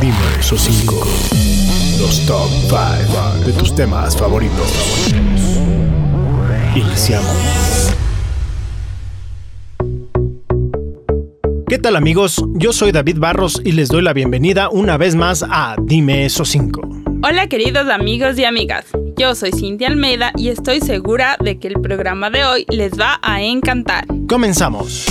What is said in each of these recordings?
Dime esos 5. Los top 5 de tus temas favoritos. Iniciamos. ¿Qué tal amigos? Yo soy David Barros y les doy la bienvenida una vez más a Dime esos 5. Hola queridos amigos y amigas, yo soy Cintia Almeida y estoy segura de que el programa de hoy les va a encantar. Comenzamos.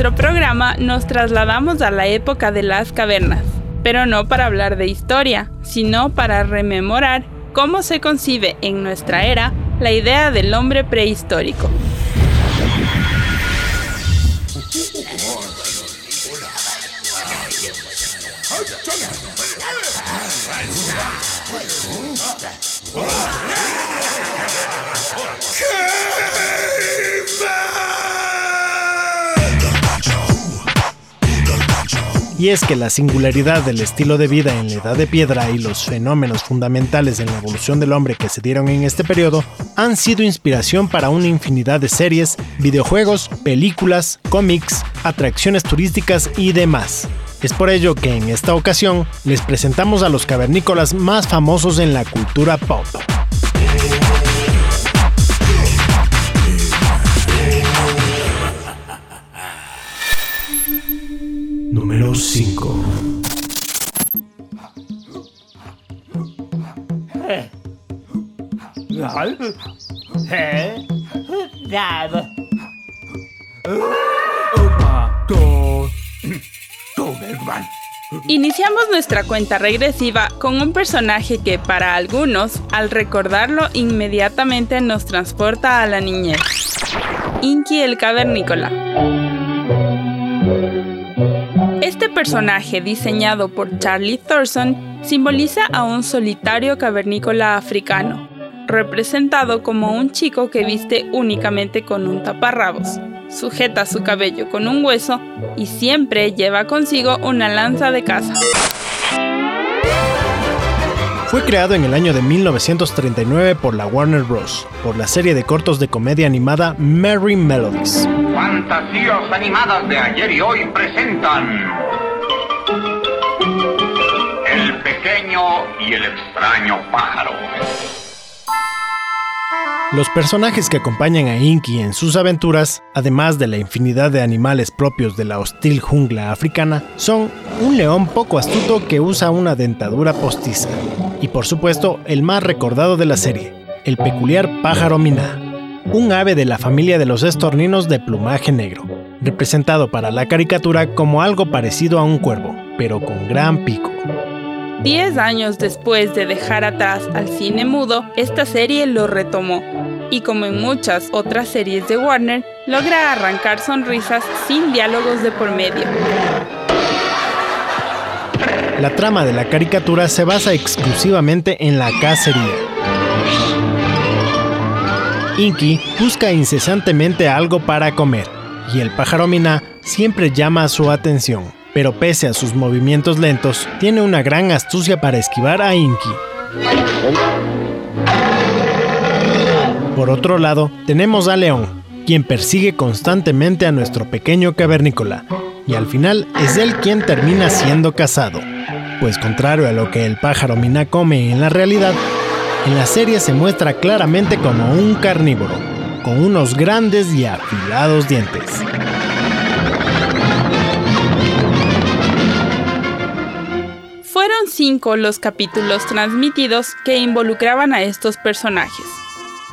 Nuestro programa nos trasladamos a la época de las cavernas, pero no para hablar de historia, sino para rememorar cómo se concibe en nuestra era la idea del hombre prehistórico. Y es que la singularidad del estilo de vida en la Edad de Piedra y los fenómenos fundamentales en la evolución del hombre que se dieron en este periodo han sido inspiración para una infinidad de series, videojuegos, películas, cómics, atracciones turísticas y demás. Es por ello que en esta ocasión les presentamos a los cavernícolas más famosos en la cultura pop. Número 5 Iniciamos nuestra cuenta regresiva con un personaje que para algunos, al recordarlo, inmediatamente nos transporta a la niñez. Inky el Cavernícola. Este personaje, diseñado por Charlie Thorson, simboliza a un solitario cavernícola africano, representado como un chico que viste únicamente con un taparrabos, sujeta su cabello con un hueso y siempre lleva consigo una lanza de caza. Fue creado en el año de 1939 por la Warner Bros. por la serie de cortos de comedia animada Merry Melodies. Fantasías animadas de ayer y hoy presentan El pequeño y el extraño pájaro. Los personajes que acompañan a Inky en sus aventuras, además de la infinidad de animales propios de la hostil jungla africana, son un león poco astuto que usa una dentadura postiza, y por supuesto el más recordado de la serie, el peculiar pájaro miná, un ave de la familia de los estorninos de plumaje negro, representado para la caricatura como algo parecido a un cuervo, pero con gran pico. Diez años después de dejar atrás al cine mudo, esta serie lo retomó. Y como en muchas otras series de Warner, logra arrancar sonrisas sin diálogos de por medio. La trama de la caricatura se basa exclusivamente en la cacería. Inky busca incesantemente algo para comer, y el pájaro Mina siempre llama su atención pero pese a sus movimientos lentos, tiene una gran astucia para esquivar a Inky. Por otro lado, tenemos a León, quien persigue constantemente a nuestro pequeño cavernícola, y al final es él quien termina siendo cazado, pues contrario a lo que el pájaro Mina come en la realidad, en la serie se muestra claramente como un carnívoro, con unos grandes y afilados dientes. Los capítulos transmitidos que involucraban a estos personajes.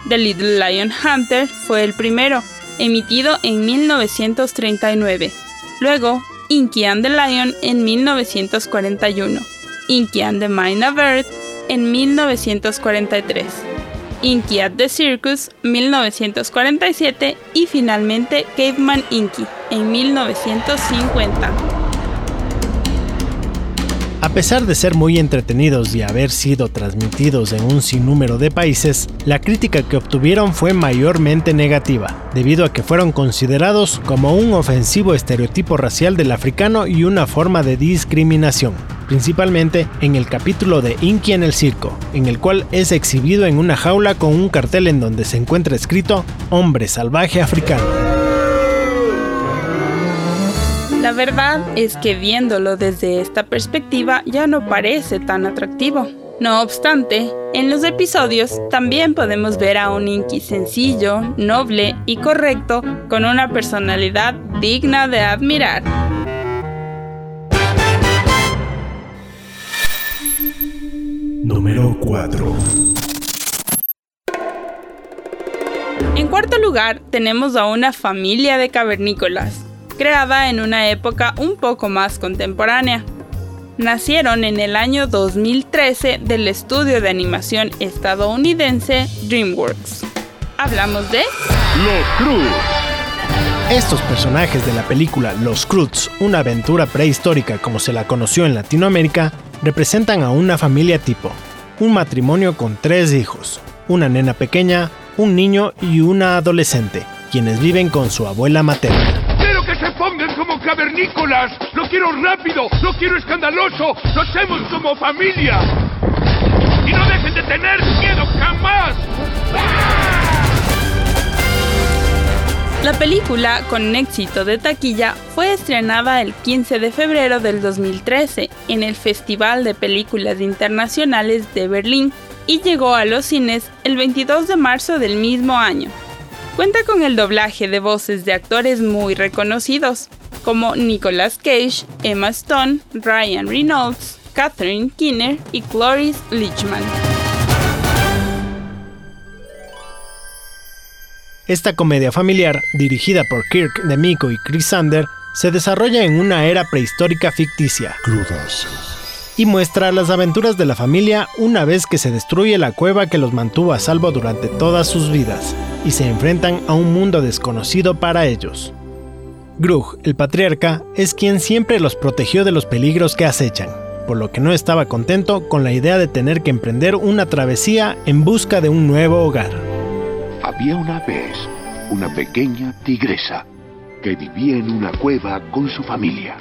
The Little Lion Hunter fue el primero, emitido en 1939. Luego, Inky and the Lion en 1941. Inky and the Mina Bird en 1943. Inky at the Circus 1947 y finalmente Caveman Inky en 1950. Pesar de ser muy entretenidos y haber sido transmitidos en un sinnúmero de países, la crítica que obtuvieron fue mayormente negativa, debido a que fueron considerados como un ofensivo estereotipo racial del africano y una forma de discriminación principalmente en el capítulo de Inky en el circo, en el cual es exhibido en una jaula con un cartel en donde se encuentra escrito Hombre salvaje africano. La verdad es que viéndolo desde esta perspectiva ya no parece tan atractivo. No obstante, en los episodios también podemos ver a un Inky sencillo, noble y correcto, con una personalidad digna de admirar. Número 4 En cuarto lugar, tenemos a una familia de cavernícolas, creada en una época un poco más contemporánea. Nacieron en el año 2013 del estudio de animación estadounidense DreamWorks. Hablamos de... Los Cruz. Estos personajes de la película Los Cruz, una aventura prehistórica como se la conoció en Latinoamérica, representan a una familia tipo, un matrimonio con tres hijos, una nena pequeña, un niño y una adolescente, quienes viven con su abuela materna. Cavernícolas! ¡Lo quiero rápido! ¡Lo quiero escandaloso! ¡Lo hacemos como familia! ¡Y no dejen de tener miedo jamás! La película, con éxito de taquilla, fue estrenada el 15 de febrero del 2013 en el Festival de Películas Internacionales de Berlín y llegó a los cines el 22 de marzo del mismo año. Cuenta con el doblaje de voces de actores muy reconocidos, como Nicolas Cage, Emma Stone, Ryan Reynolds, Catherine Keener y Cloris Leachman. Esta comedia familiar, dirigida por Kirk Demico y Chris Sander, se desarrolla en una era prehistórica ficticia y muestra las aventuras de la familia una vez que se destruye la cueva que los mantuvo a salvo durante todas sus vidas y se enfrentan a un mundo desconocido para ellos. Grug, el patriarca, es quien siempre los protegió de los peligros que acechan, por lo que no estaba contento con la idea de tener que emprender una travesía en busca de un nuevo hogar. Había una vez una pequeña tigresa que vivía en una cueva con su familia.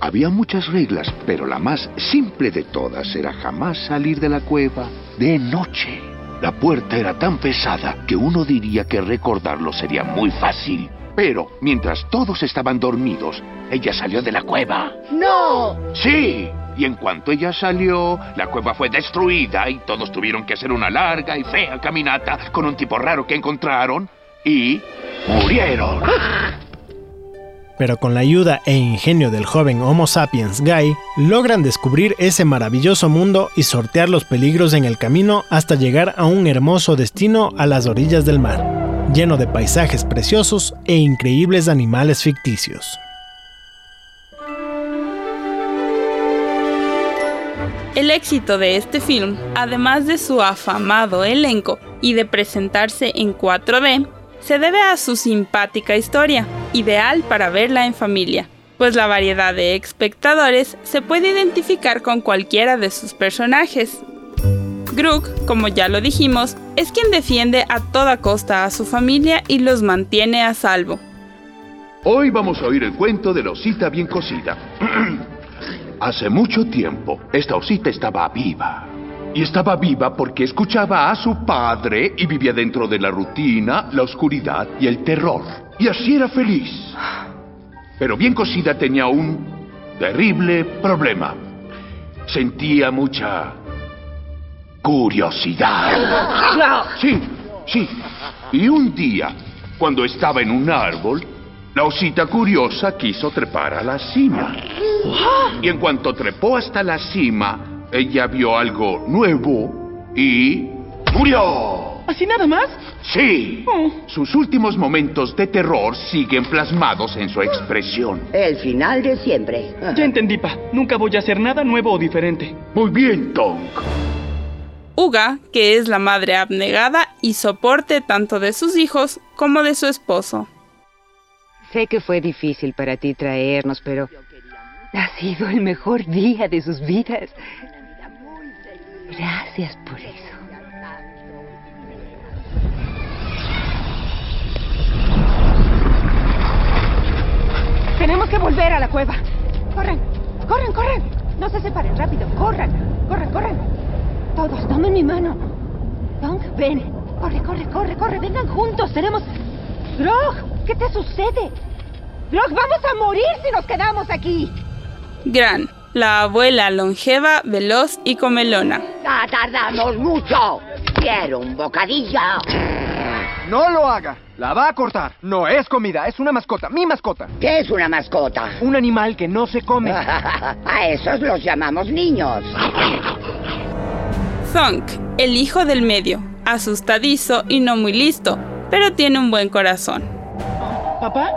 Había muchas reglas, pero la más simple de todas era jamás salir de la cueva de noche. La puerta era tan pesada que uno diría que recordarlo sería muy fácil. Pero mientras todos estaban dormidos, ella salió de la cueva. ¡No! Sí, y en cuanto ella salió, la cueva fue destruida y todos tuvieron que hacer una larga y fea caminata con un tipo raro que encontraron y murieron. Pero con la ayuda e ingenio del joven Homo sapiens Guy, logran descubrir ese maravilloso mundo y sortear los peligros en el camino hasta llegar a un hermoso destino a las orillas del mar, lleno de paisajes preciosos e increíbles animales ficticios. El éxito de este film, además de su afamado elenco y de presentarse en 4D, se debe a su simpática historia, ideal para verla en familia, pues la variedad de espectadores se puede identificar con cualquiera de sus personajes. Grook, como ya lo dijimos, es quien defiende a toda costa a su familia y los mantiene a salvo. Hoy vamos a oír el cuento de la osita bien cocida. Hace mucho tiempo, esta osita estaba viva. Y estaba viva porque escuchaba a su padre y vivía dentro de la rutina, la oscuridad y el terror. Y así era feliz. Pero bien cocida tenía un terrible problema. Sentía mucha curiosidad. Sí, sí. Y un día, cuando estaba en un árbol, la osita curiosa quiso trepar a la cima. Y en cuanto trepó hasta la cima, ella vio algo nuevo y murió. ¿Así nada más? Sí. Oh. Sus últimos momentos de terror siguen plasmados en su expresión. El final de siempre. Ya entendí, pa. Nunca voy a hacer nada nuevo o diferente. Muy bien, Tonk. Uga, que es la madre abnegada y soporte tanto de sus hijos como de su esposo. Sé que fue difícil para ti traernos, pero Ha sido el mejor día de sus vidas. Gracias por eso. Tenemos que volver a la cueva. Corren, corren, corren. No se separen, rápido. Corran, corran, corran. Todos, tomen mi mano. Dunk, ven. Corre, corre, corre, corre. Vengan juntos. Tenemos... Grog, ¿qué te sucede? Grog, vamos a morir si nos quedamos aquí. Gran, la abuela longeva, veloz y comelona. Ah, tardamos mucho. Quiero un bocadillo. No lo haga. La va a cortar. No es comida, es una mascota. Mi mascota. ¿Qué es una mascota? Un animal que no se come. a esos los llamamos niños. Thunk, el hijo del medio, asustadizo y no muy listo, pero tiene un buen corazón. ¿Papá?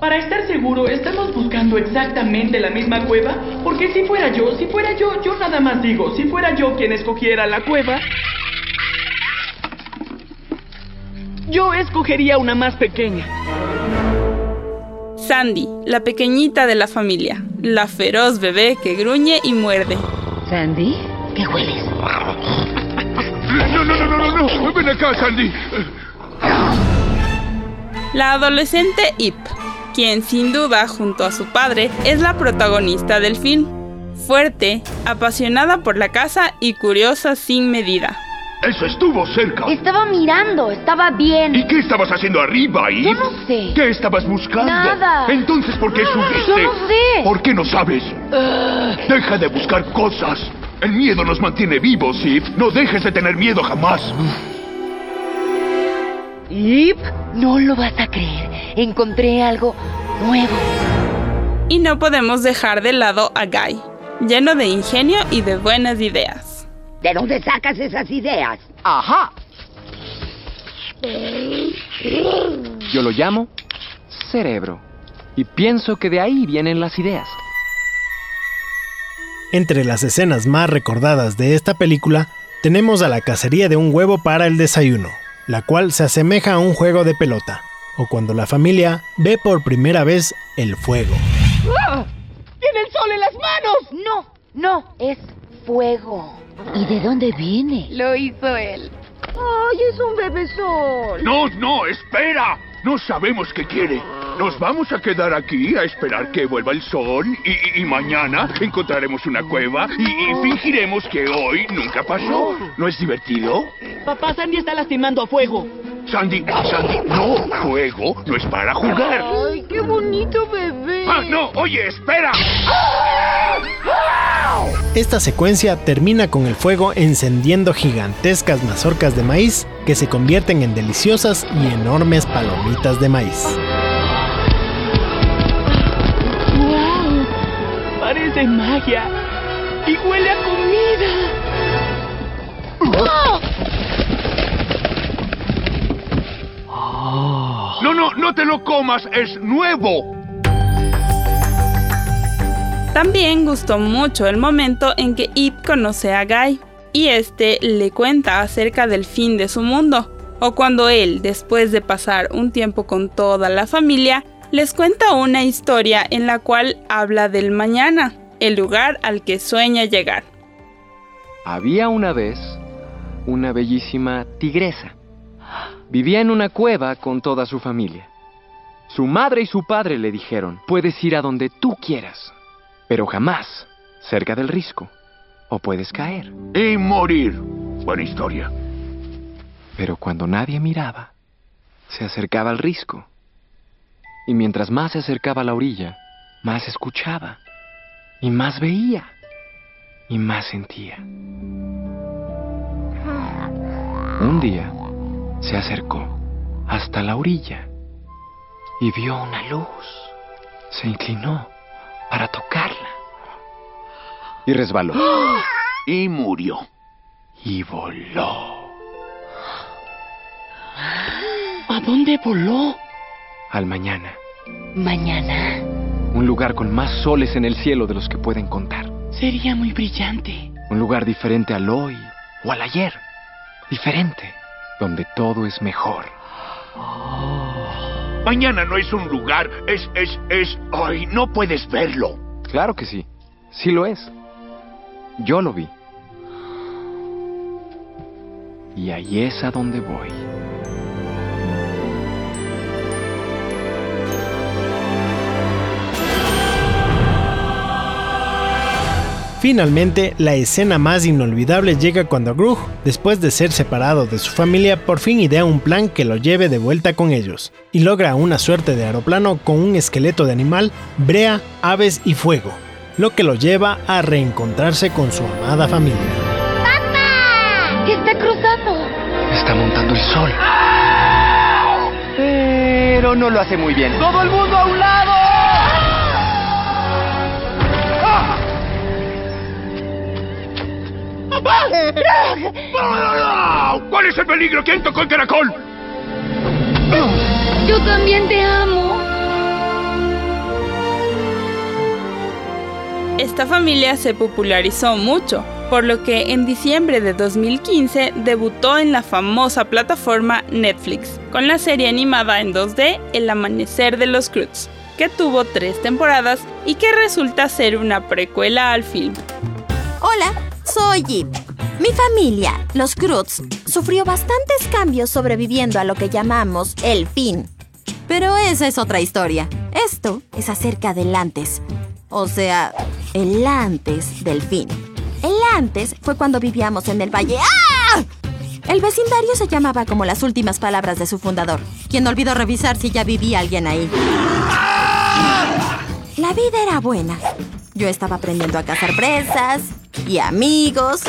Para estar seguro, ¿estamos buscando exactamente la misma cueva? Porque si fuera yo, si fuera yo, yo nada más digo, si fuera yo quien escogiera la cueva, yo escogería una más pequeña. Sandy, la pequeñita de la familia, la feroz bebé que gruñe y muerde. Sandy, ¿qué hueles? No, no, no, no, no, no. Ven acá, Sandy. La adolescente Ip, quien sin duda junto a su padre es la protagonista del film. Fuerte, apasionada por la casa y curiosa sin medida. Eso estuvo cerca. Estaba mirando, estaba bien. ¿Y qué estabas haciendo arriba, Eve? Yo no sé. ¿Qué estabas buscando? Nada. Entonces, ¿por qué subiste? Yo no sé. ¿Por qué no sabes? Deja de buscar cosas. El miedo nos mantiene vivos, Eve. No dejes de tener miedo jamás. Ip, no lo vas a creer. Encontré algo nuevo. Y no podemos dejar de lado a Guy, lleno de ingenio y de buenas ideas. ¿De dónde sacas esas ideas? Ajá. Yo lo llamo cerebro. Y pienso que de ahí vienen las ideas. Entre las escenas más recordadas de esta película, tenemos a la cacería de un huevo para el desayuno, la cual se asemeja a un juego de pelota, o cuando la familia ve por primera vez el fuego. ¡Ah! ¡Tiene el sol en las manos! No, no, es fuego. ¿Y de dónde viene? Lo hizo él. ¡Ay, es un bebesol! No, no, espera. No sabemos qué quiere. Nos vamos a quedar aquí a esperar que vuelva el sol y, y- y mañana encontraremos una cueva y, y fingiremos que hoy nunca pasó. ¿No es divertido? Papá, Sandy está lastimando a fuego. Sandy, Sandy, no, juego no es para jugar. ¡Ay, qué bonito bebé! Ah, no, oye, espera. Esta secuencia termina con el fuego encendiendo gigantescas mazorcas de maíz que se convierten en deliciosas y enormes palomitas de maíz. ¡Wow! Parece magia. Y huele a comida. No, no, no te lo comas, es nuevo. También gustó mucho el momento en que Ip conoce a Guy y este le cuenta acerca del fin de su mundo, o cuando él, después de pasar un tiempo con toda la familia, les cuenta una historia en la cual habla del mañana, el lugar al que sueña llegar. Había una vez una bellísima tigresa. Vivía en una cueva con toda su familia. Su madre y su padre le dijeron, puedes ir a donde tú quieras, pero jamás cerca del risco, o puedes caer. Y morir. Buena historia. Pero cuando nadie miraba, se acercaba al risco. Y mientras más se acercaba a la orilla, más escuchaba, y más veía, y más sentía. Un día se acercó hasta la orilla y vio una luz. Se inclinó para tocarla y resbaló Y murió. y voló ¿A dónde voló? al mañana. Mañana. Un lugar con más soles en el cielo de los que pueden contar. Sería muy brillante. Un lugar diferente al hoy o al ayer. Diferente, donde todo es mejor. Mañana no es un lugar, es, es, es... Ay, no puedes verlo. Claro que sí. Sí lo es. Yo lo vi. Y ahí es a donde voy. Finalmente, la escena más inolvidable llega cuando Grug, después de ser separado de su familia, por fin idea un plan que lo lleve de vuelta con ellos, y logra una suerte de aeroplano con un esqueleto de animal, brea, aves y fuego, lo que lo lleva a reencontrarse con su amada familia. ¡Papá! ¿Qué está cruzando? Está montando el sol. Pero no lo hace muy bien. ¡Todo el mundo a un lado! ¿Cuál es el peligro? ¿Quién tocó el caracol? Yo también te amo. Esta familia se popularizó mucho, por lo que en diciembre de 2015 debutó en la famosa plataforma Netflix con la serie animada en 2D El Amanecer de los Cruz, que tuvo tres temporadas y que resulta ser una precuela al film. Hola, soy Jeep. Mi familia, los Cruz, sufrió bastantes cambios sobreviviendo a lo que llamamos el fin. Pero esa es otra historia. Esto es acerca del antes. O sea, el antes del fin. El antes fue cuando vivíamos en el valle. ¡Ah! El vecindario se llamaba como las últimas palabras de su fundador, quien olvidó revisar si ya vivía alguien ahí. La vida era buena. Yo estaba aprendiendo a cazar presas y amigos.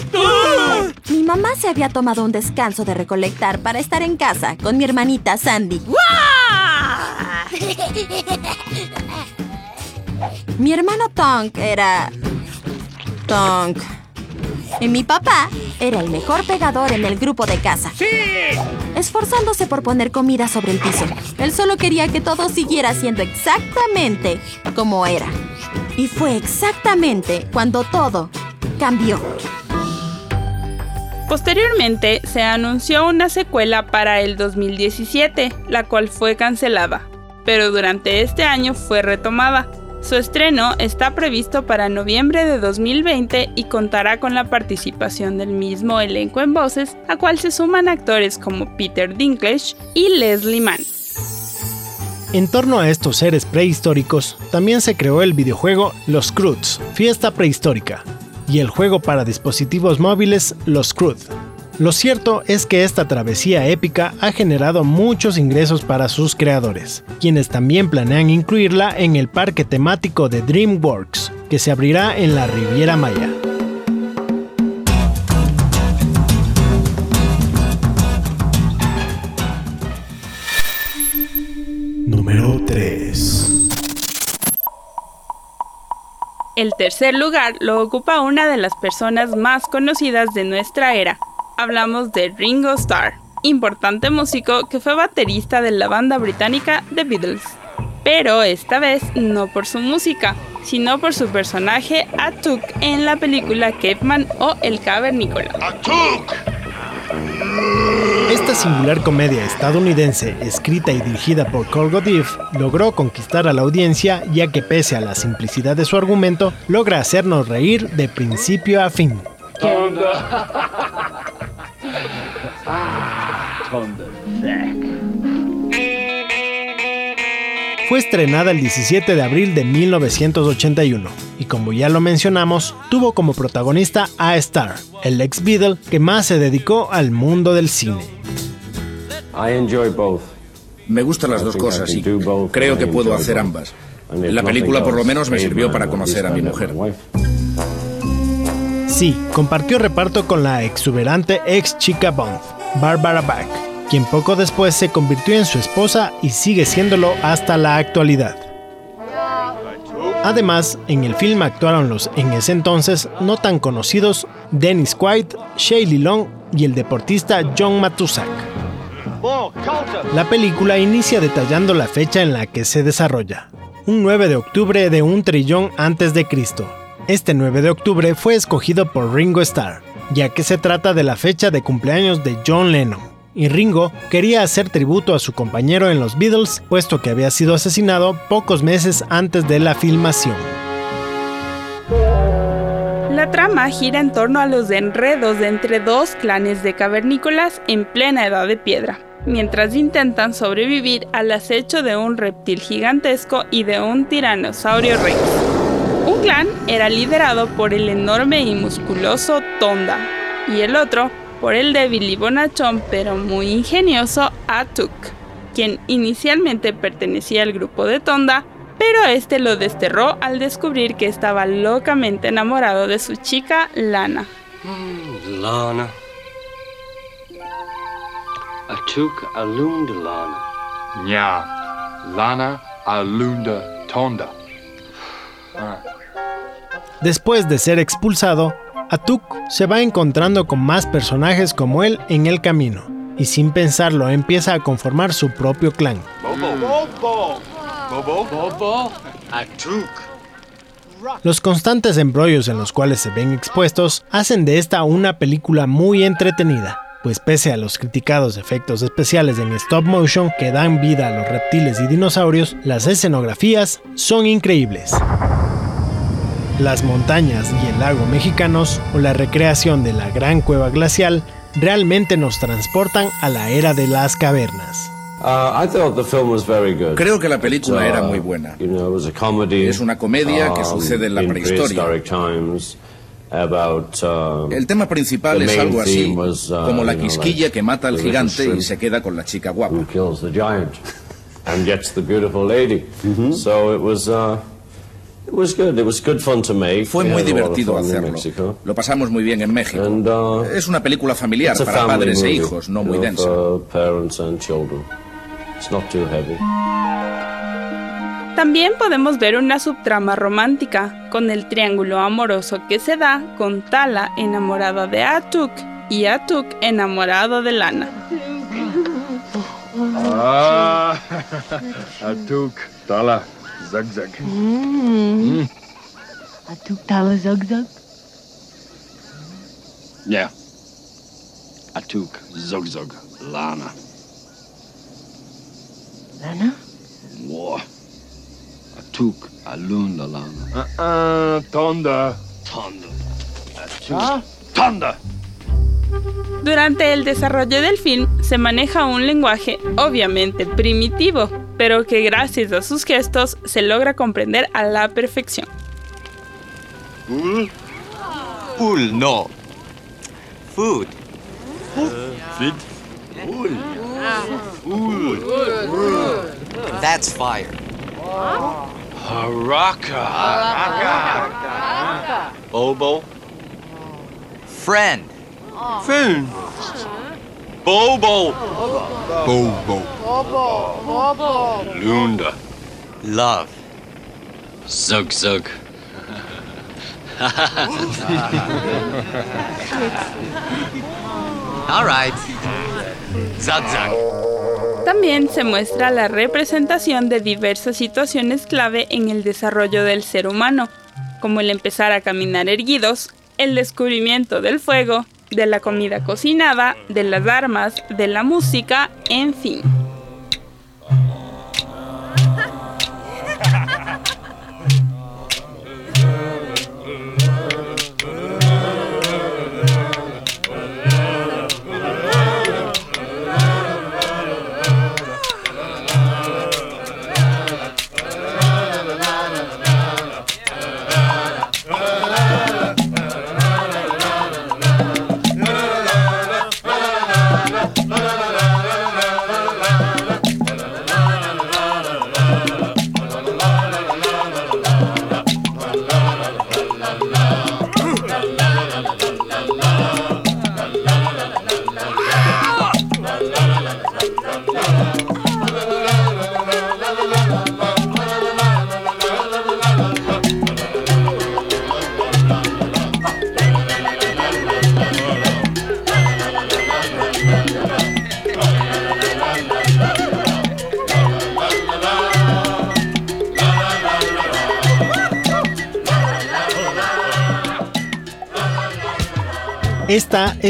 Mi mamá se había tomado un descanso de recolectar para estar en casa con mi hermanita Sandy. Mi hermano Tonk era... Tonk. Y mi papá era el mejor pegador en el grupo de casa. ¡Sí! Esforzándose por poner comida sobre el piso. Él solo quería que todo siguiera siendo exactamente como era. Y fue exactamente cuando todo cambió. Posteriormente se anunció una secuela para el 2017, la cual fue cancelada, pero durante este año fue retomada. Su estreno está previsto para noviembre de 2020 y contará con la participación del mismo elenco en voces, a cual se suman actores como Peter Dinklage y Leslie Mann. En torno a estos seres prehistóricos, también se creó el videojuego Los Croods, Fiesta Prehistórica, y el juego para dispositivos móviles Los Crud. Lo cierto es que esta travesía épica ha generado muchos ingresos para sus creadores, quienes también planean incluirla en el parque temático de DreamWorks, que se abrirá en la Riviera Maya. Número 3. El tercer lugar lo ocupa una de las personas más conocidas de nuestra era. Hablamos de Ringo Starr, importante músico que fue baterista de la banda británica The Beatles. Pero esta vez no por su música, sino por su personaje Atuk en la película Caveman o El Cavernícola. ¡Atuk! Esta singular comedia estadounidense, escrita y dirigida por Cole Godif, logró conquistar a la audiencia ya que pese a la simplicidad de su argumento, logra hacernos reír de principio a fin. Fue estrenada el 17 de abril de 1981 y como ya lo mencionamos, tuvo como protagonista a Star, el ex Beatle que más se dedicó al mundo del cine. Me gustan las dos cosas y creo que puedo hacer ambas. La película por lo menos me sirvió para conocer a mi mujer. Sí, compartió reparto con la exuberante ex chica Bond, Barbara Bach, quien poco después se convirtió en su esposa y sigue siéndolo hasta la actualidad. Además, en el film actuaron los en ese entonces no tan conocidos Dennis Quaid, Shaylee Long y el deportista John Matusak. La película inicia detallando la fecha en la que se desarrolla, un 9 de octubre de un trillón antes de Cristo. Este 9 de octubre fue escogido por Ringo Starr, ya que se trata de la fecha de cumpleaños de John Lennon. Y Ringo quería hacer tributo a su compañero en los Beatles, puesto que había sido asesinado pocos meses antes de la filmación. trama gira en torno a los enredos de entre dos clanes de cavernícolas en plena edad de piedra, mientras intentan sobrevivir al acecho de un reptil gigantesco y de un tiranosaurio rex. Un clan era liderado por el enorme y musculoso Tonda, y el otro por el débil y bonachón pero muy ingenioso Atuk, quien inicialmente pertenecía al grupo de Tonda, pero este lo desterró al descubrir que estaba locamente enamorado de su chica Lana. Mm, Lana. Atuk alunda Lana. Ya, Lana alunda Tonda. Ah. Después de ser expulsado, Atuk se va encontrando con más personajes como él en el camino, y sin pensarlo empieza a conformar su propio clan. Los constantes embrollos en los cuales se ven expuestos hacen de esta una película muy entretenida, pues pese a los criticados efectos especiales en stop motion que dan vida a los reptiles y dinosaurios, las escenografías son increíbles. Las montañas y el lago mexicanos o la recreación de la gran cueva glacial realmente nos transportan a la era de las cavernas. Creo que la película era muy buena. Es una comedia que sucede en la prehistoria. El tema principal es algo así, como la quisquilla que mata al gigante y se queda con la chica guapa. Fue muy divertido hacerlo. Lo pasamos muy bien en México. Uh, es una película familiar para padres e hijos, no muy densa. También podemos ver una subtrama romántica, con el triángulo amoroso que se da con Tala enamorada de Atuk y Atuk enamorado de Lana. Ah, Atuk, Tala, Zag Zag. Mm. Mm. Atuk, Tala, Zag Zag? Yeah. Atuk, Zog Zog, Lana. Lana? Wow. Atuk, Alunda, Lana. Uh-uh, Tonda. Tonda. Atuk. ¿Ah? Tonda. Durante el desarrollo del film se maneja un lenguaje obviamente primitivo, pero que gracias a sus gestos se logra comprender a la perfección. Ul? Ul, no. Food. Ul. That's fire. Haraka. Bobo. Friend. Friend. Bobo. Bobo. Lunda. Love. Zug zug. All right. Zug zug. También se muestra la representación de diversas situaciones clave en el desarrollo del ser humano, como el empezar a caminar erguidos, el descubrimiento del fuego, de la comida cocinada, de las armas, de la música, en fin.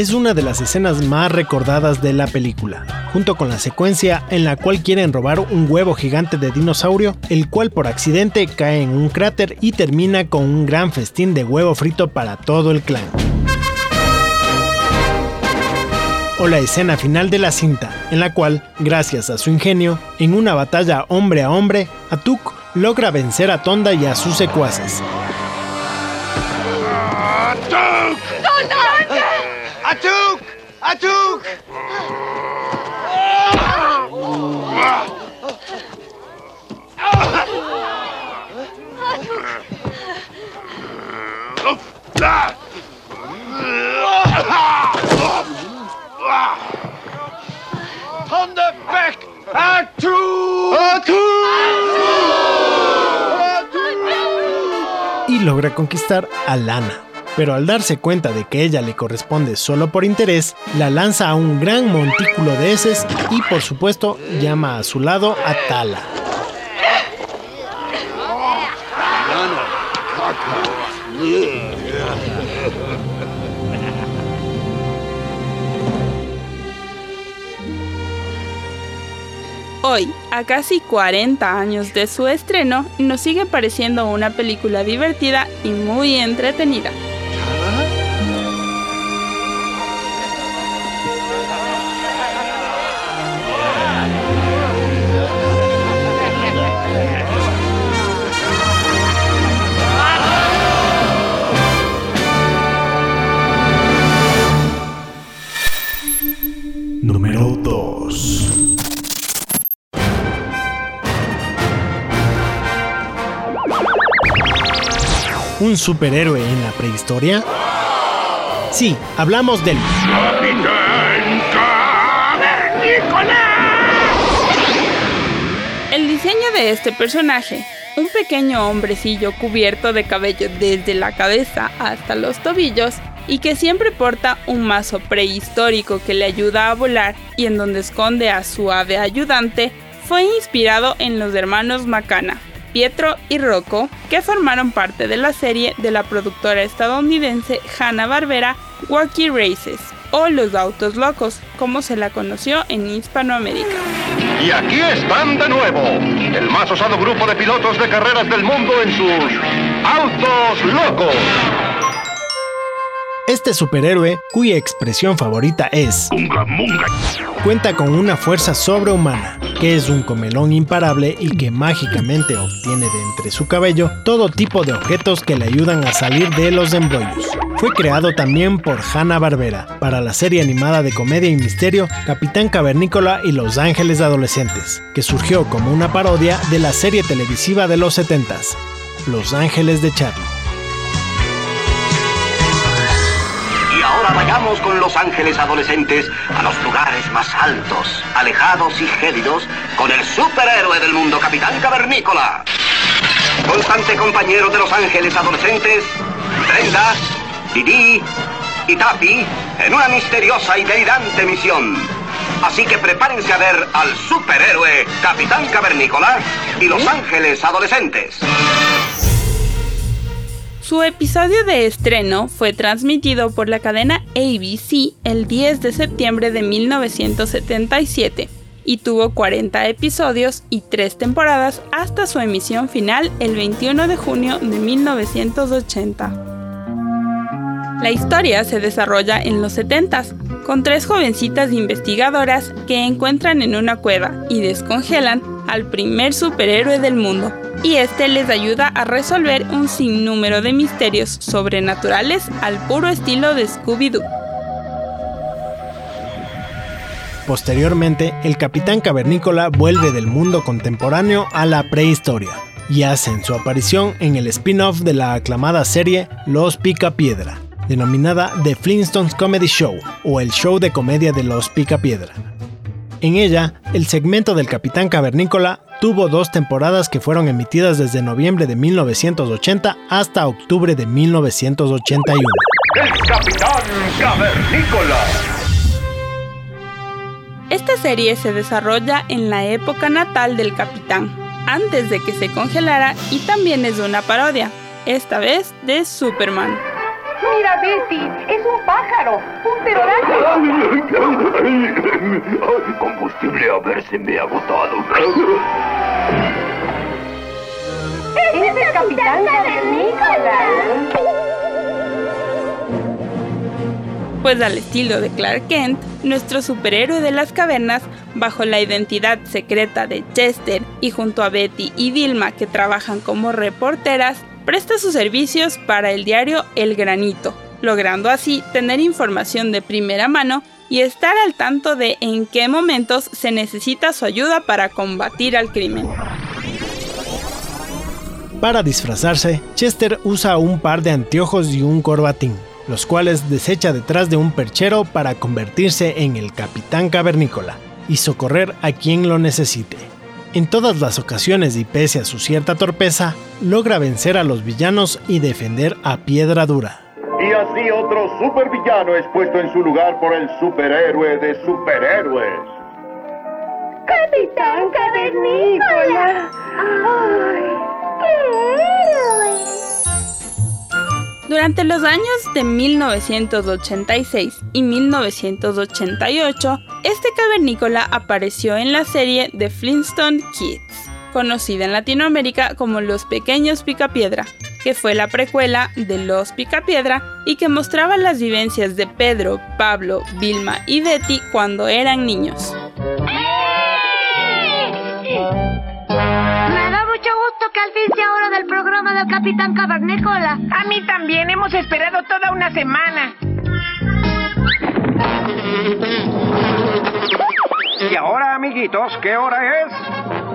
Es una de las escenas más recordadas de la película, junto con la secuencia en la cual quieren robar un huevo gigante de dinosaurio, el cual por accidente cae en un cráter y termina con un gran festín de huevo frito para todo el clan. O la escena final de la cinta, en la cual, gracias a su ingenio, en una batalla hombre a hombre, Atuk logra vencer a Tonda y a sus secuaces, Thunderbeck! Atuk! Y logra conquistar a Lana, pero al darse cuenta de que ella le corresponde solo por interés, la lanza a un gran montículo de heces y por supuesto llama a su lado a Tala. Hoy, a casi 40 años de su estreno, nos sigue pareciendo una película divertida y muy entretenida. ¿Un superhéroe en la prehistoria? Sí, hablamos del El diseño de este personaje, un pequeño hombrecillo cubierto de cabello desde la cabeza hasta los tobillos y que siempre porta un mazo prehistórico que le ayuda a volar y en donde esconde a su ave ayudante, fue inspirado en los hermanos Macana, Pietro y Rocco, que formaron parte de la serie de la productora estadounidense Hanna-Barbera Wacky Races, o Los Autos Locos, como se la conoció en Hispanoamérica. Y aquí están de nuevo, el más osado grupo de pilotos de carreras del mundo en sus Autos Locos. Este superhéroe, cuya expresión favorita es cuenta con una fuerza sobrehumana, que es un comelón imparable y que mágicamente obtiene de entre su cabello todo tipo de objetos que le ayudan a salir de los embrollos. Fue creado también por Hanna-Barbera para la serie animada de comedia y misterio Capitán Cavernícola y Los Ángeles Adolescentes, que surgió como una parodia de la serie televisiva de los 70s, Los Ángeles de Charlie. Vayamos con los ángeles adolescentes a los lugares más altos, alejados y gélidos con el superhéroe del mundo, Capitán Cavernícola. Constante compañero de los ángeles adolescentes, Brenda, Didi y Tapi en una misteriosa y delirante misión. Así que prepárense a ver al superhéroe Capitán Cavernícola y los ángeles adolescentes. Su episodio de estreno fue transmitido por la cadena ABC el 10 de septiembre de 1977 y tuvo 40 episodios y 3 temporadas hasta su emisión final el 21 de junio de 1980. La historia se desarrolla en los 70s, con tres jovencitas investigadoras que encuentran en una cueva y descongelan al primer superhéroe del mundo, y este les ayuda a resolver un sinnúmero de misterios sobrenaturales al puro estilo de Scooby-Doo. Posteriormente, el Capitán Cavernícola vuelve del mundo contemporáneo a la prehistoria y hacen su aparición en el spin-off de la aclamada serie Los Picapiedra, denominada The Flintstones Comedy Show o el show de comedia de Los Picapiedra. En ella, el segmento del Capitán Cavernícola tuvo dos temporadas que fueron emitidas desde noviembre de 1980 hasta octubre de 1981. El Capitán Cavernícola. Esta serie se desarrolla en la época natal del capitán, antes de que se congelara y también es una parodia, esta vez de Superman. Mira, Betty, es un pájaro, un pterodáctilo. Combustible a ver si me ha agotado. ¡Es el capitán Cavernícola! Pues al estilo de Clark Kent, nuestro superhéroe de las cavernas, bajo la identidad secreta de Chester y junto a Betty y Vilma que trabajan como reporteras, presta sus servicios para el diario El Granito, logrando así tener información de primera mano y estar al tanto de en qué momentos se necesita su ayuda para combatir al crimen. Para disfrazarse, Chester usa un par de anteojos y un corbatín los cuales desecha detrás de un perchero para convertirse en el capitán cavernícola y socorrer a quien lo necesite. En todas las ocasiones y pese a su cierta torpeza, logra vencer a los villanos y defender a Piedra Dura. Y así otro supervillano es puesto en su lugar por el superhéroe de superhéroes. ¡Capitán Cavernícola! ¡Ay, qué héroe! Durante los años de 1986 y 1988, este cavernícola apareció en la serie The Flintstone Kids, conocida en Latinoamérica como Los Pequeños Picapiedra, que fue la precuela de Los Picapiedra y que mostraba las vivencias de Pedro, Pablo, Vilma y Betty cuando eran niños. Que al fin sea hora del programa del Capitán Cavernícola. A mí también, hemos esperado toda una semana. Y ahora, amiguitos, ¿qué hora es?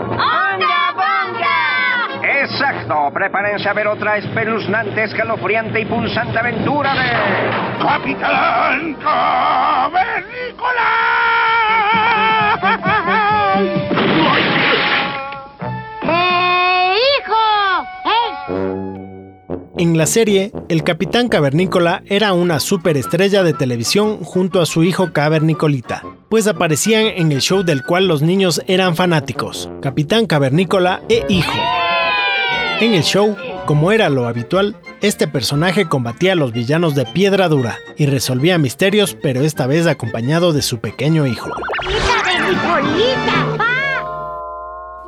¡Onga Bonga! Exacto, prepárense a ver otra espeluznante, escalofriante y pulsante aventura de... ¡Capitán Cavernícola! En la serie, el Capitán Cavernícola era una superestrella de televisión junto a su hijo Cavernicolita, pues aparecían en el show del cual los niños eran fanáticos, Capitán Cavernícola e Hijo. En el show, como era lo habitual, este personaje combatía a los villanos de piedra dura y resolvía misterios, pero esta vez acompañado de su pequeño hijo.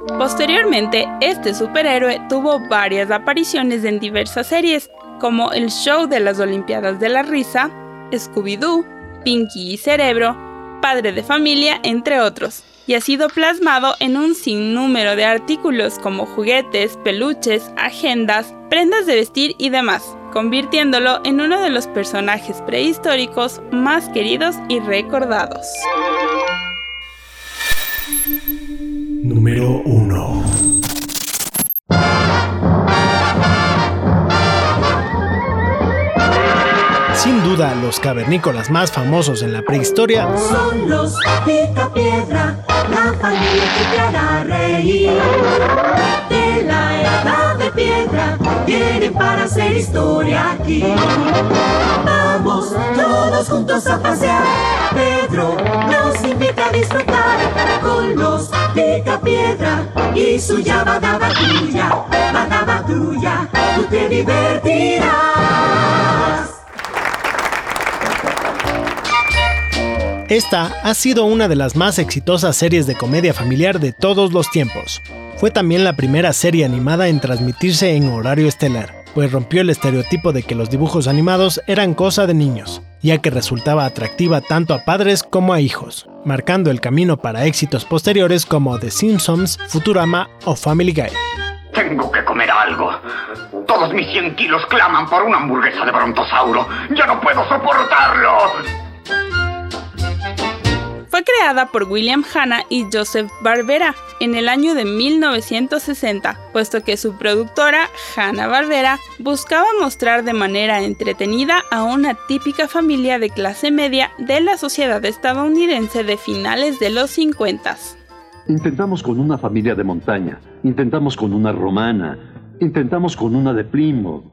Posteriormente, este superhéroe tuvo varias apariciones en diversas series, como el show de las Olimpiadas de la Risa, Scooby-Doo, Pinky y Cerebro, Padre de Familia, entre otros, y ha sido plasmado en un sinnúmero de artículos como juguetes, peluches, agendas, prendas de vestir y demás, convirtiéndolo en uno de los personajes prehistóricos más queridos y recordados. Número 1 Sin duda, los cavernícolas más famosos en la prehistoria son los Picapiedra, la familia que te hará reír. De la edad de piedra, vienen para hacer historia aquí. Vamos todos juntos a pasear. Pedro nos invita a disfrutar con los Picapiedra y su ya badaba tuya, tuya, tú te divertirás. Esta ha sido una de las más exitosas series de comedia familiar de todos los tiempos. Fue también la primera serie animada en transmitirse en horario estelar, pues rompió el estereotipo de que los dibujos animados eran cosa de niños, ya que resultaba atractiva tanto a padres como a hijos, marcando el camino para éxitos posteriores como The Simpsons, Futurama o Family Guy. Tengo que comer algo. Todos mis 100 kilos claman por una hamburguesa de brontosauro. ¡Ya no puedo soportarlo! Fue creada por William Hanna y Joseph Barbera en el año de 1960, puesto que su productora, Hanna Barbera, buscaba mostrar de manera entretenida a una típica familia de clase media de la sociedad estadounidense de finales de los 50. Intentamos con una familia de montaña, intentamos con una romana, intentamos con una de Plymouth.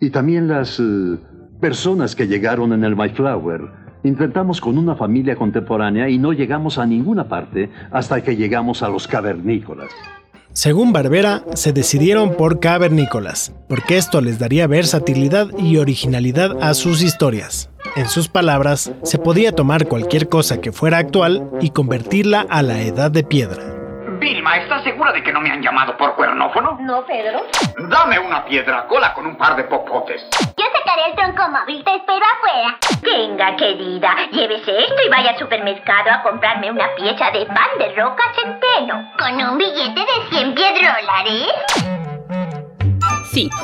Y también las eh, personas que llegaron en el Mayflower Intentamos con una familia contemporánea y no llegamos a ninguna parte hasta que llegamos a los cavernícolas. Según Barbera, se decidieron por cavernícolas, porque esto les daría versatilidad y originalidad a sus historias. En sus palabras, se podía tomar cualquier cosa que fuera actual y convertirla a la edad de piedra. Vilma, ¿estás segura de que no me han llamado por cuernófono? No, Pedro. Dame una piedra cola con un par de popotes. Yo sacaré el tronco móvil, te espero afuera. Venga, querida, llévese esto y vaya al supermercado a comprarme una pieza de pan de roca centeno. Con un billete de 100 piedrólares.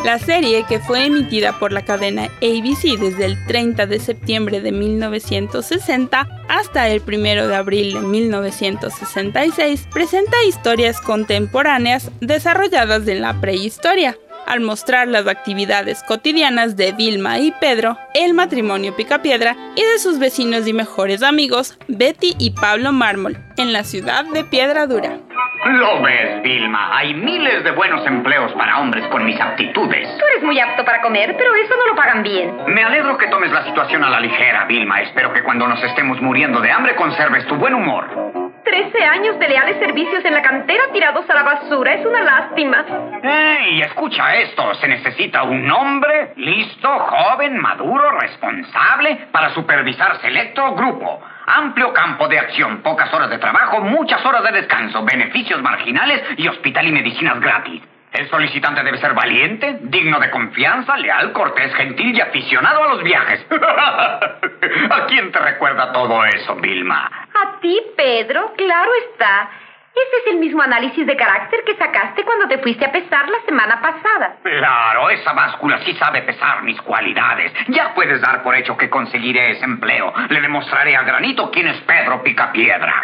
La serie que fue emitida por la cadena ABC desde el 30 de septiembre de 1960 hasta el 1 de abril de 1966 presenta historias contemporáneas desarrolladas en la prehistoria al mostrar las actividades cotidianas de Vilma y Pedro, el matrimonio Picapiedra y de sus vecinos y mejores amigos Betty y Pablo Mármol en la ciudad de Piedra Dura. Lo ves, Vilma. Hay miles de buenos empleos para hombres con mis aptitudes. Tú eres muy apto para comer, pero eso no lo pagan bien. Me alegro que tomes la situación a la ligera, Vilma. Espero que cuando nos estemos muriendo de hambre conserves tu buen humor. Trece años de leales servicios en la cantera tirados a la basura. Es una lástima. ¡Ey! Escucha esto. Se necesita un hombre listo, joven, maduro, responsable para supervisar selecto grupo. Amplio campo de acción, pocas horas de trabajo, muchas horas de descanso, beneficios marginales y hospital y medicinas gratis. El solicitante debe ser valiente, digno de confianza, leal, cortés, gentil y aficionado a los viajes. ¿A quién te recuerda todo eso, Vilma? A ti, Pedro, claro está. Ese es el mismo análisis de carácter que sacaste cuando te fuiste a pesar la semana pasada. Claro, esa báscula sí sabe pesar mis cualidades. Ya puedes dar por hecho que conseguiré ese empleo. Le demostraré a Granito quién es Pedro Picapiedra.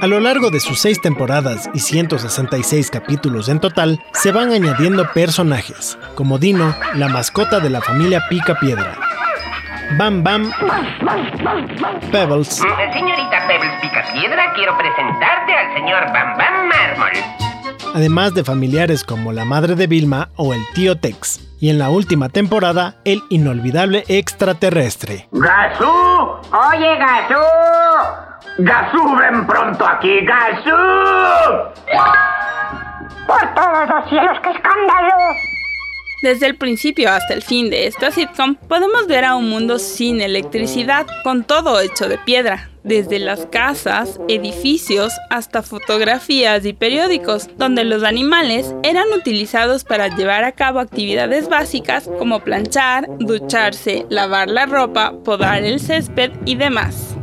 A lo largo de sus seis temporadas y 166 capítulos en total, se van añadiendo personajes, como Dino, la mascota de la familia Pica Piedra. Bam Bam, Pebbles. Señorita Pebbles Picapiedra, quiero presentarte al señor Bam Bam Mármol. Además de familiares como la madre de Vilma o el tío Tex. Y en la última temporada, el inolvidable extraterrestre. ¡Gasú! ¡Oye, Gasú! ¡Gasú, ven pronto aquí, Gasú! ¡Por todos los cielos, qué escándalo! Desde el principio hasta el fin de esta sitcom podemos ver a un mundo sin electricidad, con todo hecho de piedra, desde las casas, edificios hasta fotografías y periódicos, donde los animales eran utilizados para llevar a cabo actividades básicas como planchar, ducharse, lavar la ropa, podar el césped y demás.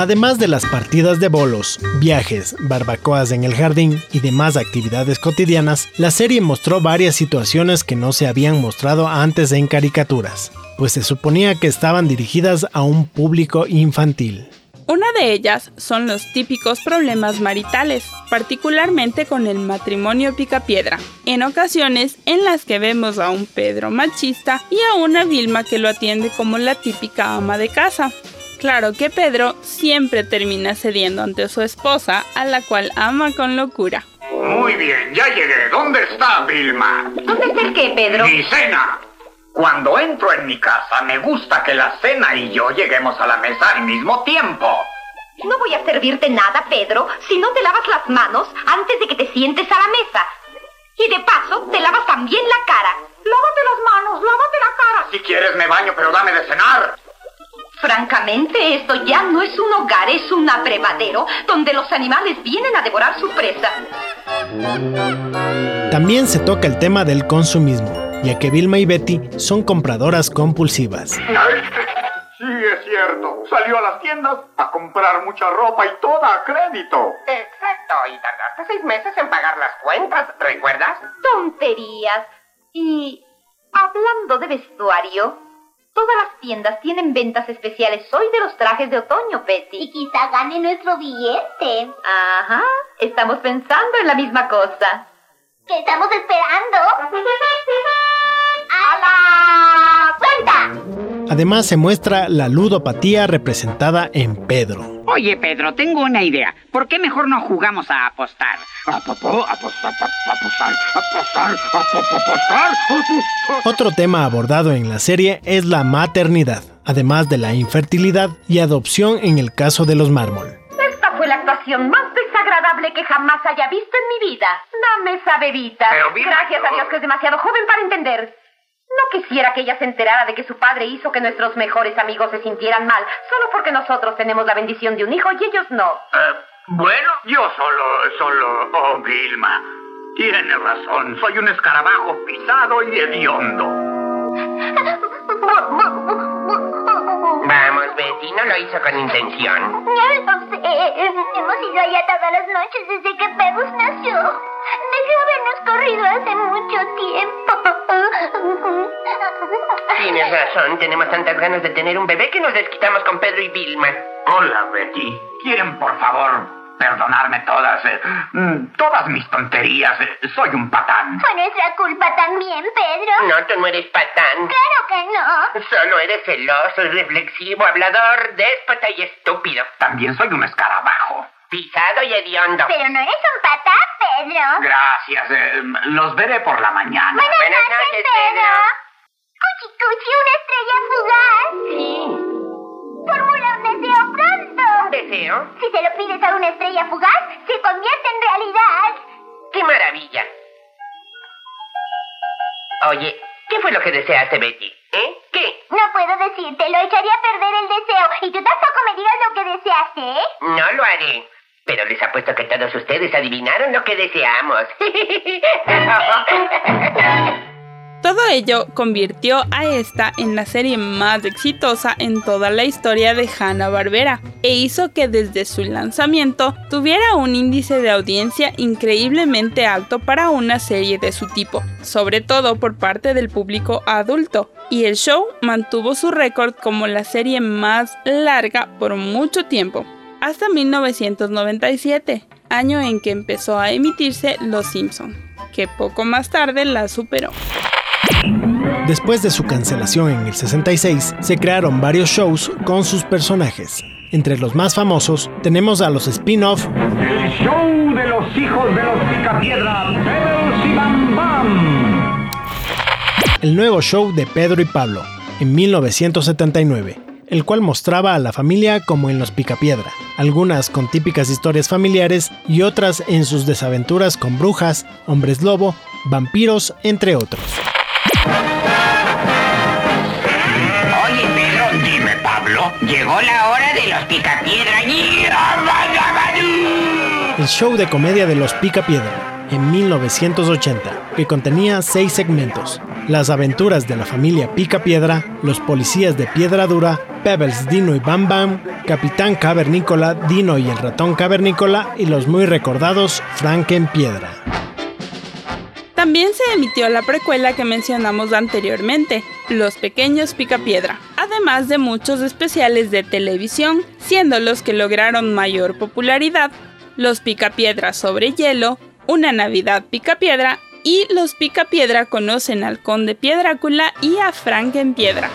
Además de las partidas de bolos, viajes, barbacoas en el jardín y demás actividades cotidianas, la serie mostró varias situaciones que no se habían mostrado antes en caricaturas, pues se suponía que estaban dirigidas a un público infantil. Una de ellas son los típicos problemas maritales, particularmente con el matrimonio picapiedra, en ocasiones en las que vemos a un Pedro machista y a una Vilma que lo atiende como la típica ama de casa. Claro que Pedro siempre termina cediendo ante su esposa, a la cual ama con locura. Muy bien, ya llegué. ¿Dónde está Vilma? ¿Dónde está el qué, Pedro? Mi cena. Cuando entro en mi casa, me gusta que la cena y yo lleguemos a la mesa al mismo tiempo. No voy a servirte nada, Pedro, si no te lavas las manos antes de que te sientes a la mesa. Y de paso, te lavas también la cara. Lávate las manos, lávate la cara. Si quieres me baño, pero dame de cenar. Francamente, esto ya no es un hogar, es un abrevadero donde los animales vienen a devorar su presa. También se toca el tema del consumismo, ya que Vilma y Betty son compradoras compulsivas. Sí, es cierto. Salió a las tiendas a comprar mucha ropa y toda a crédito. Exacto, y tardaste seis meses en pagar las cuentas, ¿recuerdas? Tonterías. Y hablando de vestuario, todas las tiendas tienen ventas especiales hoy de los trajes de otoño, Betty. Y quizá gane nuestro billete. Ajá, estamos pensando en la misma cosa. ¿Qué estamos esperando? ¡A la cuenta! Además se muestra la ludopatía representada en Pedro. Oye, Pedro, tengo una idea. ¿Por qué mejor no jugamos a apostar? Apostar, apostar, apostar, apostar, apostar, Otro tema abordado en la serie es la maternidad, además de la infertilidad y adopción en el caso de los mármol. Esta fue la actuación más desagradable que jamás haya visto en mi vida. Dame esa bebita. Pero, Vilma, Gracias a Dios que es demasiado joven para entender. No quisiera que ella se enterara de que su padre hizo que nuestros mejores amigos se sintieran mal, solo porque nosotros tenemos la bendición de un hijo y ellos no. Eh, bueno, yo solo, solo... Oh, Vilma. Tiene razón. Soy un escarabajo pisado y hediondo. Vamos, Betty, no lo hizo con intención. Ya lo sé. Hemos ido allá todas las noches desde que Pebbles nació. Debió habernos corrido hace mucho tiempo. Tienes razón, tenemos tantas ganas de tener un bebé que nos desquitamos con Pedro y Vilma. Hola, Betty. ¿Quieren, por favor, perdonarme todas, eh, mm, todas mis tonterías? Eh, Soy un patán. Fue nuestra culpa también, Pedro. No, tú no eres patán. Claro que no. Solo eres celoso, irreflexivo, hablador, déspota y estúpido. También soy un escarabajo. Pisado y hediondo. Pero no eres un patán, Pedro. Gracias. eh, los veré por la mañana. Buenas, Buenas noches, noches, Pedro. Cuchi, cuchi, una estrella fugaz. Sí. Formula un deseo pronto. ¿Deseo? Si se lo pides a una estrella fugaz, se convierte en realidad. ¡Qué maravilla! Oye, ¿qué fue lo que deseaste, Betty? ¿Eh? ¿Qué? No puedo decírtelo, echaría a perder el deseo. Y tú tampoco me digas lo que deseaste, ¿eh? No lo haré. Pero les apuesto que todos ustedes adivinaron lo que deseamos. Todo ello convirtió a esta en la serie más exitosa en toda la historia de Hanna-Barbera e hizo que desde su lanzamiento tuviera un índice de audiencia increíblemente alto para una serie de su tipo, sobre todo por parte del público adulto, y el show mantuvo su récord como la serie más larga por mucho tiempo, hasta 1997, año en que empezó a emitirse Los Simpson, que poco más tarde la superó. Después de su cancelación en el 66, se crearon varios shows con sus personajes. Entre los más famosos tenemos a los spin-off El show de los hijos de los Picapiedra, Pebbles y Bam Bam. el nuevo show de Pedro y Pablo, en 1979, el cual mostraba a la familia como en Los Picapiedra, algunas con típicas historias familiares y otras en sus desaventuras con brujas, hombres lobo, vampiros, entre otros. Llegó la hora de los Picapiedra. El show de comedia de Los Picapiedra, en 1980, que contenía seis segmentos. Las aventuras de la familia Picapiedra, los policías de Piedra Dura, Pebbles, Dino y Bam Bam, Capitán Cavernícola, Dino y el ratón Cavernícola y los muy recordados Franken Piedra. También se emitió la precuela que mencionamos anteriormente, Los Pequeños Picapiedra, además de muchos especiales de televisión, siendo los que lograron mayor popularidad, Los Picapiedra sobre hielo, Una Navidad Picapiedra y Los Picapiedra conocen al Conde Piedrácula y a Franken Piedra.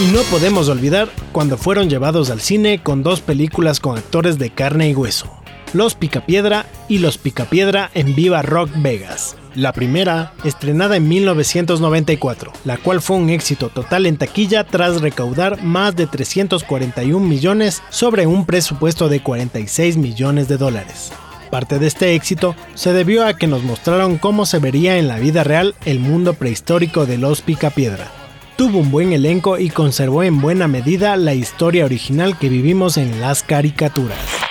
Y no podemos olvidar cuando fueron llevados al cine con dos películas con actores de carne y hueso, Los Picapiedra y Los Picapiedra en Viva Rock Vegas. La primera, estrenada en 1994, la cual fue un éxito total en taquilla tras recaudar más de 341 millones sobre un presupuesto de 46 millones de dólares. Parte de este éxito se debió a que nos mostraron cómo se vería en la vida real el mundo prehistórico de los Picapiedra. Tuvo un buen elenco y conservó en buena medida la historia original que vivimos en las caricaturas.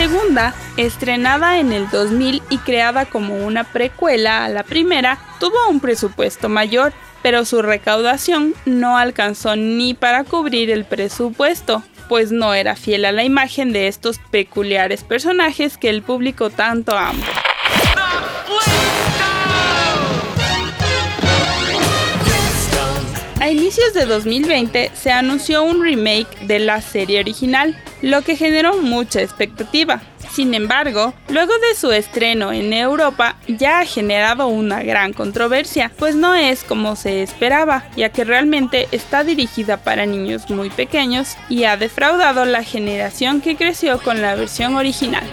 Segunda, estrenada en el 2000 y creada como una precuela a la primera, tuvo un presupuesto mayor, pero su recaudación no alcanzó ni para cubrir el presupuesto, pues no era fiel a la imagen de estos peculiares personajes que el público tanto ama. A inicios de 2020 se anunció un remake de la serie original, lo que generó mucha expectativa. Sin embargo, luego de su estreno en Europa ya ha generado una gran controversia, pues no es como se esperaba, ya que realmente está dirigida para niños muy pequeños y ha defraudado la generación que creció con la versión original.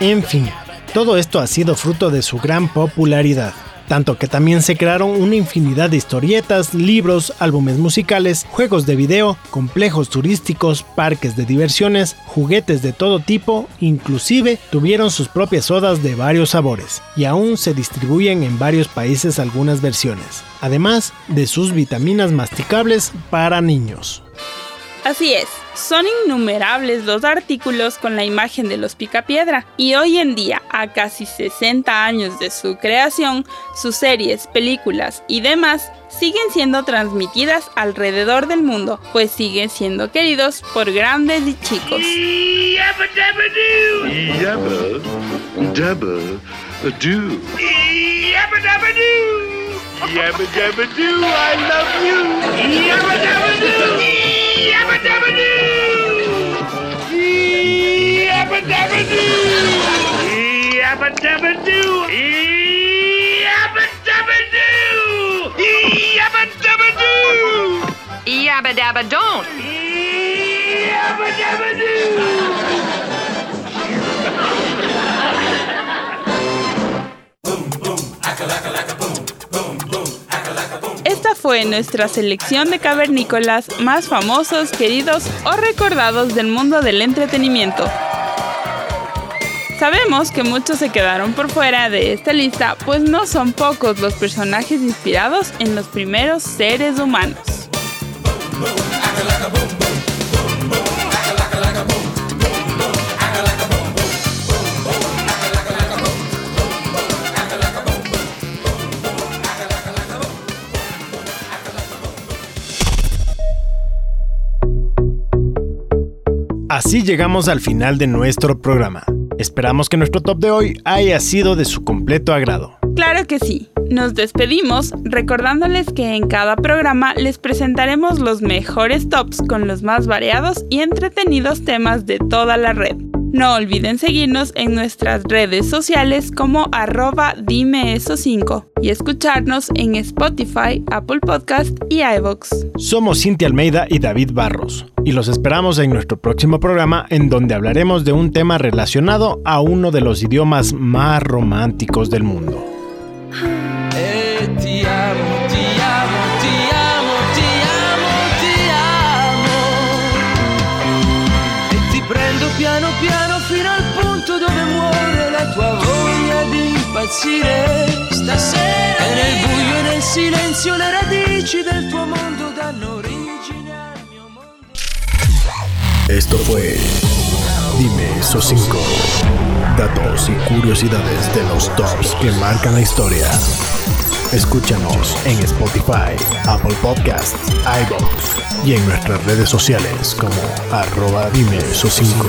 En fin, Todo esto ha sido fruto de su gran popularidad tanto que también se crearon una infinidad de historietas, libros, álbumes musicales, juegos de video, complejos turísticos, parques de diversiones, juguetes de todo tipo, inclusive tuvieron sus propias sodas de varios sabores, y aún se distribuyen en varios países algunas versiones, además de sus vitaminas masticables para niños. Así es, son innumerables los artículos con la imagen de los Picapiedra y hoy en día, a casi 60 años de su creación, sus series, películas y demás siguen siendo transmitidas alrededor del mundo, pues siguen siendo queridos por grandes y chicos. Yabba dabba doo! Yabba dabba doo! Yabba dabba doo! Yabba dabba doo! Yabba dabba doo! Yabba dabba don't! Yabba dabba doo! Esta fue nuestra selección de cavernícolas más famosos, queridos o recordados del mundo del entretenimiento. Sabemos que muchos se quedaron por fuera de esta lista, pues no son pocos los personajes inspirados en los primeros seres humanos. Así llegamos al final de nuestro programa. Esperamos que nuestro top de hoy haya sido de su completo agrado. Claro que sí. Nos despedimos recordándoles que en cada programa les presentaremos los mejores tops con los más variados y entretenidos temas de toda la red. No olviden seguirnos en nuestras redes sociales como arroba dime eso 5 y escucharnos en Spotify, Apple Podcast y iVoox. Somos Cintia Almeida y David Barros y los esperamos en nuestro próximo programa en donde hablaremos de un tema relacionado a uno de los idiomas más románticos del mundo. Impazzire. Stasera e nel buio e nel silenzio le radici del tuo mondo danno origine al mio mondo. Esto fue Dime esos cinco datos y curiosidades de los tops que marcan la historia. Escúchanos en Spotify, Apple Podcasts, iVoox y en nuestras redes sociales como arroba dime esos cinco.